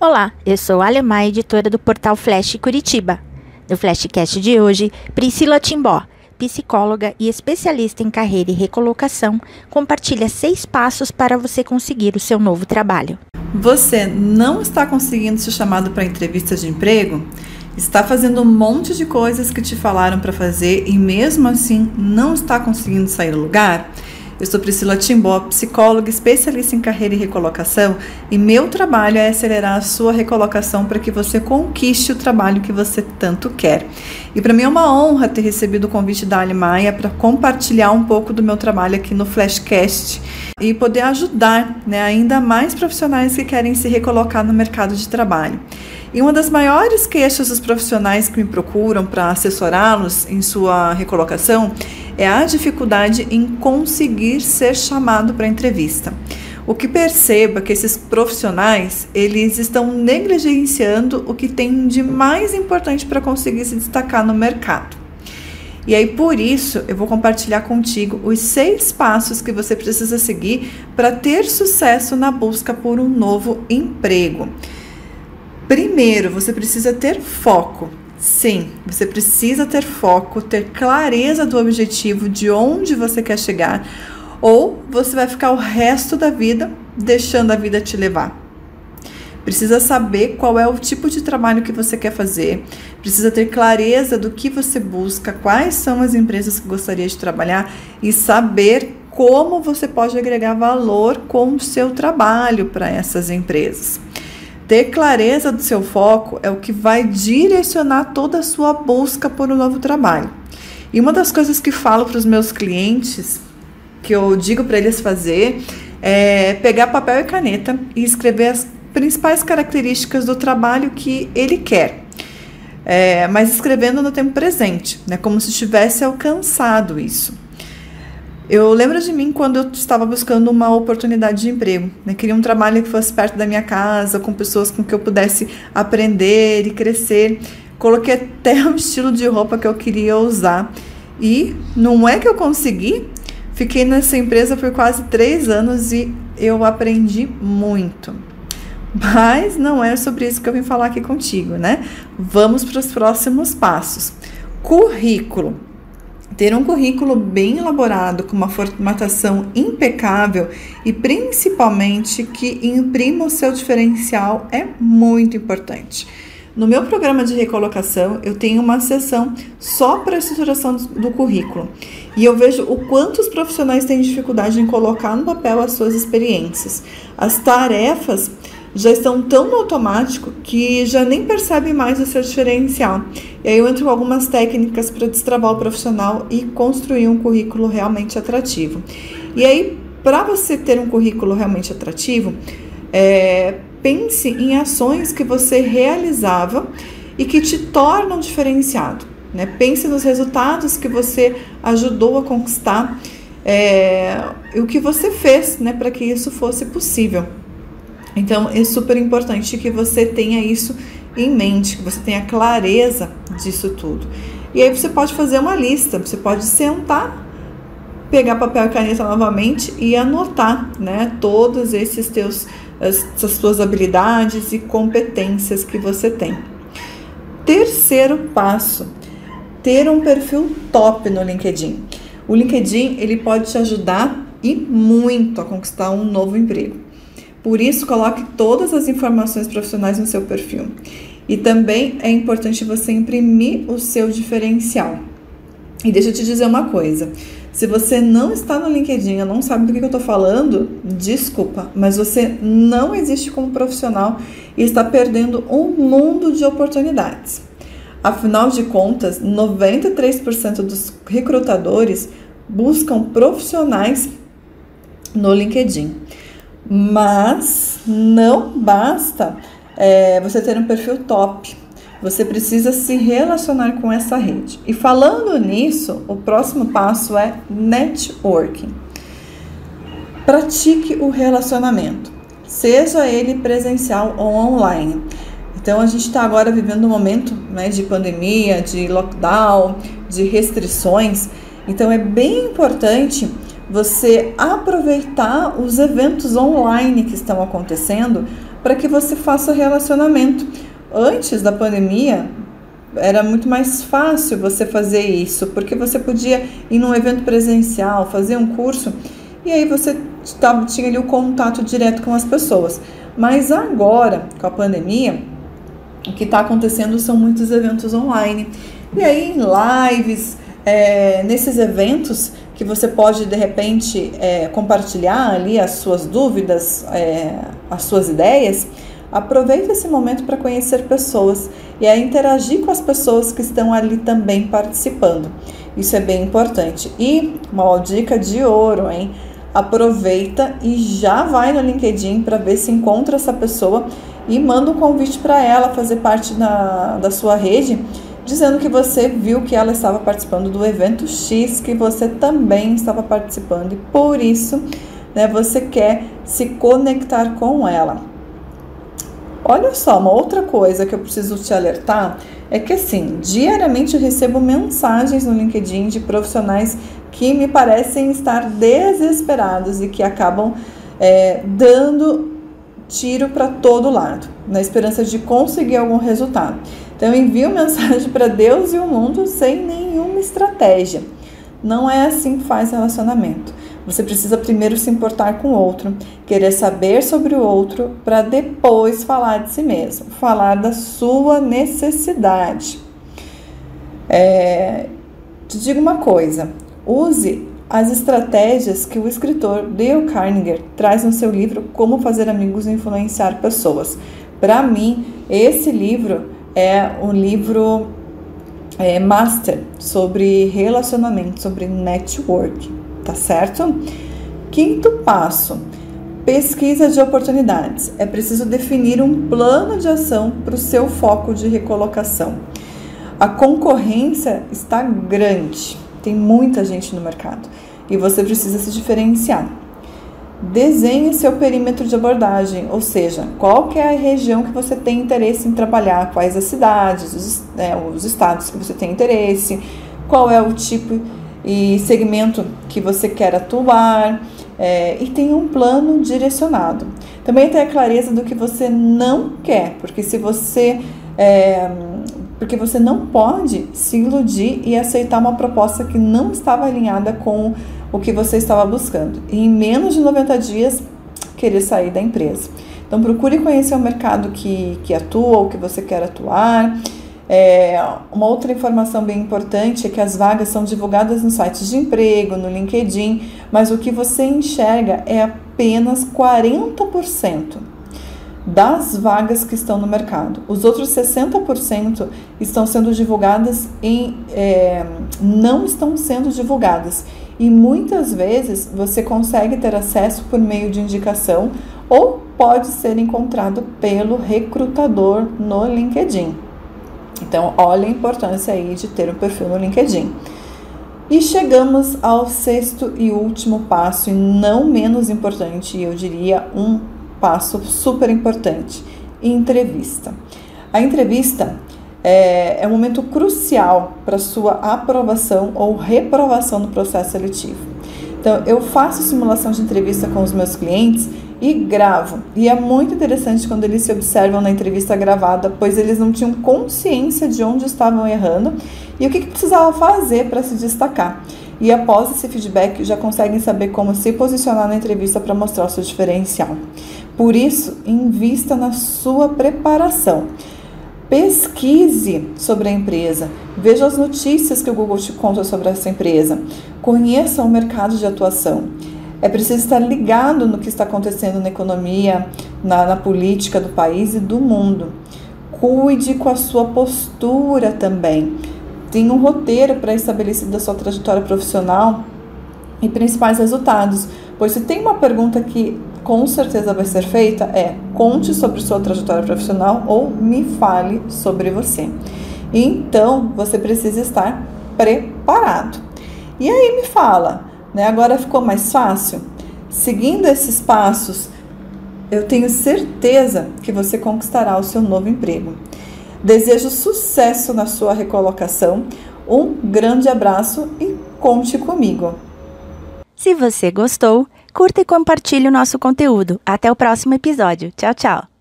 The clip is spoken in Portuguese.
Olá, eu sou a Alemã, editora do portal Flash Curitiba. No Flashcast de hoje, Priscila Timbó, psicóloga e especialista em carreira e recolocação, compartilha seis passos para você conseguir o seu novo trabalho. Você não está conseguindo ser chamado para entrevistas de emprego? Está fazendo um monte de coisas que te falaram para fazer e mesmo assim não está conseguindo sair do lugar? Eu sou Priscila Timbó, psicóloga especialista em carreira e recolocação, e meu trabalho é acelerar a sua recolocação para que você conquiste o trabalho que você tanto quer. E para mim é uma honra ter recebido o convite da Ali Maia para compartilhar um pouco do meu trabalho aqui no Flashcast e poder ajudar né, ainda mais profissionais que querem se recolocar no mercado de trabalho. E uma das maiores queixas dos profissionais que me procuram para assessorá-los em sua recolocação é a dificuldade em conseguir ser chamado para entrevista. O que perceba que esses profissionais, eles estão negligenciando o que tem de mais importante para conseguir se destacar no mercado. E aí, por isso, eu vou compartilhar contigo os seis passos que você precisa seguir para ter sucesso na busca por um novo emprego. Primeiro, você precisa ter foco. Sim, você precisa ter foco, ter clareza do objetivo, de onde você quer chegar, ou você vai ficar o resto da vida deixando a vida te levar. Precisa saber qual é o tipo de trabalho que você quer fazer, precisa ter clareza do que você busca, quais são as empresas que gostaria de trabalhar e saber como você pode agregar valor com o seu trabalho para essas empresas. Ter clareza do seu foco é o que vai direcionar toda a sua busca por um novo trabalho. E uma das coisas que falo para os meus clientes, que eu digo para eles fazer, é pegar papel e caneta e escrever as principais características do trabalho que ele quer. É, mas escrevendo no tempo presente, né, como se tivesse alcançado isso. Eu lembro de mim quando eu estava buscando uma oportunidade de emprego. Né? Queria um trabalho que fosse perto da minha casa, com pessoas com que eu pudesse aprender e crescer. Coloquei até o estilo de roupa que eu queria usar. E não é que eu consegui. Fiquei nessa empresa por quase três anos e eu aprendi muito. Mas não é sobre isso que eu vim falar aqui contigo, né? Vamos para os próximos passos. Currículo. Ter um currículo bem elaborado, com uma formatação impecável e principalmente que imprima o seu diferencial é muito importante. No meu programa de recolocação, eu tenho uma sessão só para a estruturação do currículo. E eu vejo o quanto os profissionais têm dificuldade em colocar no papel as suas experiências. As tarefas já estão tão no automático que já nem percebe mais o seu diferencial. E aí eu entro com algumas técnicas para destravar o profissional e construir um currículo realmente atrativo. E aí, para você ter um currículo realmente atrativo, é, pense em ações que você realizava e que te tornam diferenciado. Né? Pense nos resultados que você ajudou a conquistar é, o que você fez né, para que isso fosse possível. Então é super importante que você tenha isso em mente, que você tenha clareza disso tudo. E aí você pode fazer uma lista, você pode sentar, pegar papel e caneta novamente e anotar, né, todos esses teus essas suas habilidades e competências que você tem. Terceiro passo, ter um perfil top no LinkedIn. O LinkedIn ele pode te ajudar e muito a conquistar um novo emprego. Por isso, coloque todas as informações profissionais no seu perfil. E também é importante você imprimir o seu diferencial. E deixa eu te dizer uma coisa: se você não está no LinkedIn, não sabe do que eu estou falando, desculpa, mas você não existe como profissional e está perdendo um mundo de oportunidades. Afinal de contas, 93% dos recrutadores buscam profissionais no LinkedIn. Mas não basta é, você ter um perfil top. Você precisa se relacionar com essa rede. E falando nisso, o próximo passo é networking. Pratique o relacionamento, seja ele presencial ou online. Então a gente está agora vivendo um momento né, de pandemia, de lockdown, de restrições. Então é bem importante você aproveitar os eventos online que estão acontecendo para que você faça relacionamento. Antes da pandemia, era muito mais fácil você fazer isso, porque você podia ir num evento presencial, fazer um curso, e aí você tava, tinha ali o contato direto com as pessoas. Mas agora, com a pandemia, o que está acontecendo são muitos eventos online. E aí, lives, é, nesses eventos que você pode de repente é, compartilhar ali as suas dúvidas, é, as suas ideias, aproveite esse momento para conhecer pessoas e a interagir com as pessoas que estão ali também participando. Isso é bem importante. E uma dica de ouro, hein? Aproveita e já vai no LinkedIn para ver se encontra essa pessoa e manda um convite para ela fazer parte da, da sua rede, dizendo que você viu que ela estava participando do evento X, que você também estava participando e por isso né, você quer se conectar com ela. Olha só, uma outra coisa que eu preciso te alertar é que assim, diariamente eu recebo mensagens no LinkedIn de profissionais que me parecem estar desesperados e que acabam é, dando tiro para todo lado, na esperança de conseguir algum resultado. Então, envio mensagem para Deus e o mundo sem nenhuma estratégia. Não é assim que faz relacionamento. Você precisa primeiro se importar com o outro, querer saber sobre o outro, para depois falar de si mesmo, falar da sua necessidade. É, te digo uma coisa: use as estratégias que o escritor Dale Carnegie traz no seu livro Como Fazer Amigos e Influenciar Pessoas. Para mim, esse livro é um livro é, master sobre relacionamento, sobre network, tá certo? Quinto passo: pesquisa de oportunidades. É preciso definir um plano de ação para o seu foco de recolocação. A concorrência está grande tem muita gente no mercado e você precisa se diferenciar. Desenhe seu perímetro de abordagem, ou seja, qual é a região que você tem interesse em trabalhar, quais as cidades, os, né, os estados que você tem interesse, qual é o tipo e segmento que você quer atuar é, e tenha um plano direcionado. Também tenha clareza do que você não quer, porque se você é, porque você não pode se iludir e aceitar uma proposta que não estava alinhada com o que você estava buscando. E em menos de 90 dias, querer sair da empresa. Então, procure conhecer o mercado que, que atua ou que você quer atuar. É, uma outra informação bem importante é que as vagas são divulgadas nos sites de emprego, no LinkedIn, mas o que você enxerga é apenas 40% das vagas que estão no mercado. Os outros 60% estão sendo divulgadas em é, não estão sendo divulgadas. E muitas vezes você consegue ter acesso por meio de indicação ou pode ser encontrado pelo recrutador no LinkedIn. Então, olha a importância aí de ter um perfil no LinkedIn. E chegamos ao sexto e último passo, e não menos importante, eu diria um passo super importante: entrevista. A entrevista é, é um momento crucial para sua aprovação ou reprovação no processo seletivo. Então, eu faço simulação de entrevista com os meus clientes e gravo. E é muito interessante quando eles se observam na entrevista gravada, pois eles não tinham consciência de onde estavam errando e o que, que precisava fazer para se destacar e após esse feedback já conseguem saber como se posicionar na entrevista para mostrar o seu diferencial. Por isso, invista na sua preparação. Pesquise sobre a empresa, veja as notícias que o Google te conta sobre essa empresa, conheça o mercado de atuação. É preciso estar ligado no que está acontecendo na economia, na, na política do país e do mundo. Cuide com a sua postura também tem um roteiro pré-estabelecido da sua trajetória profissional e principais resultados. Pois se tem uma pergunta que com certeza vai ser feita é conte sobre sua trajetória profissional ou me fale sobre você. Então você precisa estar preparado. E aí me fala, né? Agora ficou mais fácil? Seguindo esses passos, eu tenho certeza que você conquistará o seu novo emprego. Desejo sucesso na sua recolocação. Um grande abraço e conte comigo. Se você gostou, curta e compartilhe o nosso conteúdo. Até o próximo episódio. Tchau, tchau.